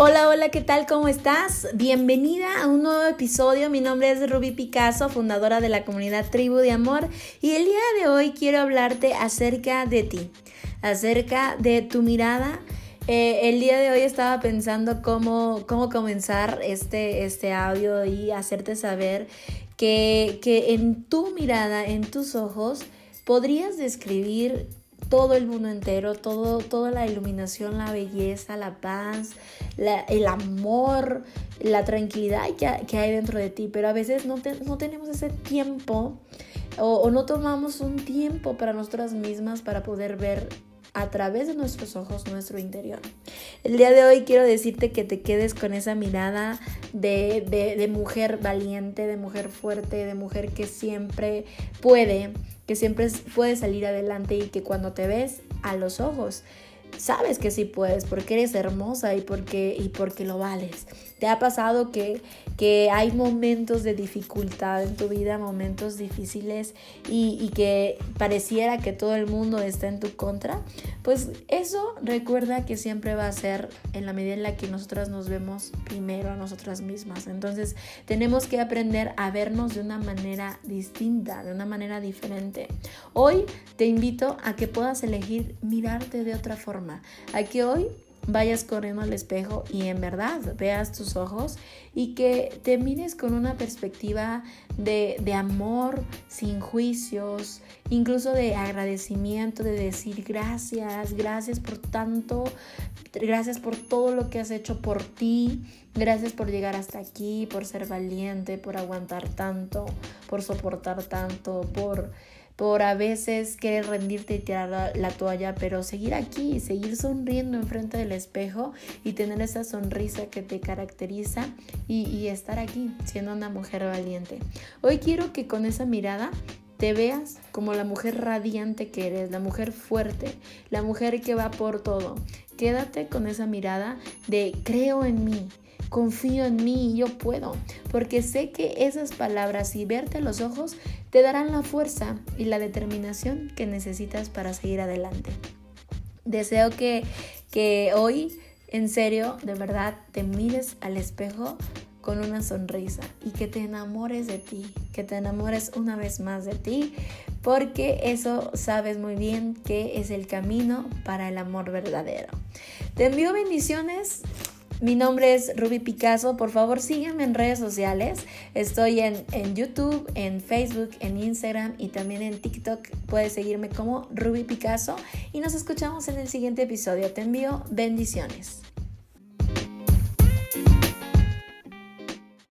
Hola, hola, ¿qué tal? ¿Cómo estás? Bienvenida a un nuevo episodio. Mi nombre es Ruby Picasso, fundadora de la comunidad Tribu de Amor, y el día de hoy quiero hablarte acerca de ti, acerca de tu mirada. Eh, el día de hoy estaba pensando cómo, cómo comenzar este, este audio y hacerte saber que, que en tu mirada, en tus ojos, podrías describir todo el mundo entero, todo, toda la iluminación, la belleza, la paz, el amor, la tranquilidad que, hay dentro de ti. Pero a veces no, no tenemos ese tiempo o, no tomamos un tiempo para nosotras mismas para poder ver a través de nuestros ojos nuestro interior. El día de hoy quiero decirte que te quedes con esa mirada de, de, mujer valiente, de mujer fuerte, de mujer que siempre puede, que siempre puede salir adelante y que cuando te ves a los ojos, sabes que sí puedes, porque eres hermosa y porque, y porque lo vales. ¿Te ha pasado que, que hay momentos de dificultad en tu vida, momentos difíciles y, y, que pareciera que todo el mundo está en tu contra? Pues eso recuerda que siempre va a ser en la medida en la que nosotras nos vemos primero a nosotras mismas. Entonces tenemos que aprender a vernos de una manera distinta, de una manera diferente. Hoy te invito a que puedas elegir mirarte de otra forma, a que hoy vayas corriendo al espejo y en verdad veas tus ojos y que te mires con una perspectiva de, amor, sin juicios, incluso de agradecimiento, de decir gracias, gracias por tanto, gracias por todo lo que has hecho por ti, gracias por llegar hasta aquí, por ser valiente, por aguantar tanto, por soportar tanto, por por a veces querer rendirte y tirar la, toalla, pero seguir aquí, seguir sonriendo enfrente del espejo y tener esa sonrisa que te caracteriza y, y estar aquí siendo una mujer valiente. Hoy quiero que con esa mirada te veas como la mujer radiante que eres, la mujer fuerte, la mujer que va por todo. Quédate con esa mirada de creo en mí, confío en mí y yo puedo, porque sé que esas palabras y verte a los ojos te darán la fuerza y la determinación que necesitas para seguir adelante. Deseo que, que hoy, en serio, de verdad, te mires al espejo con una sonrisa y que te enamores de ti, que te enamores una vez más de ti, porque eso sabes muy bien que es el camino para el amor verdadero. Te envío bendiciones mi nombre es Ruby Picasso. Por favor, sígueme en redes sociales. Estoy en, en, YouTube, en Facebook, en Instagram y también en TikTok. Puedes seguirme como Ruby Picasso. Y nos escuchamos en el siguiente episodio. Te envío bendiciones.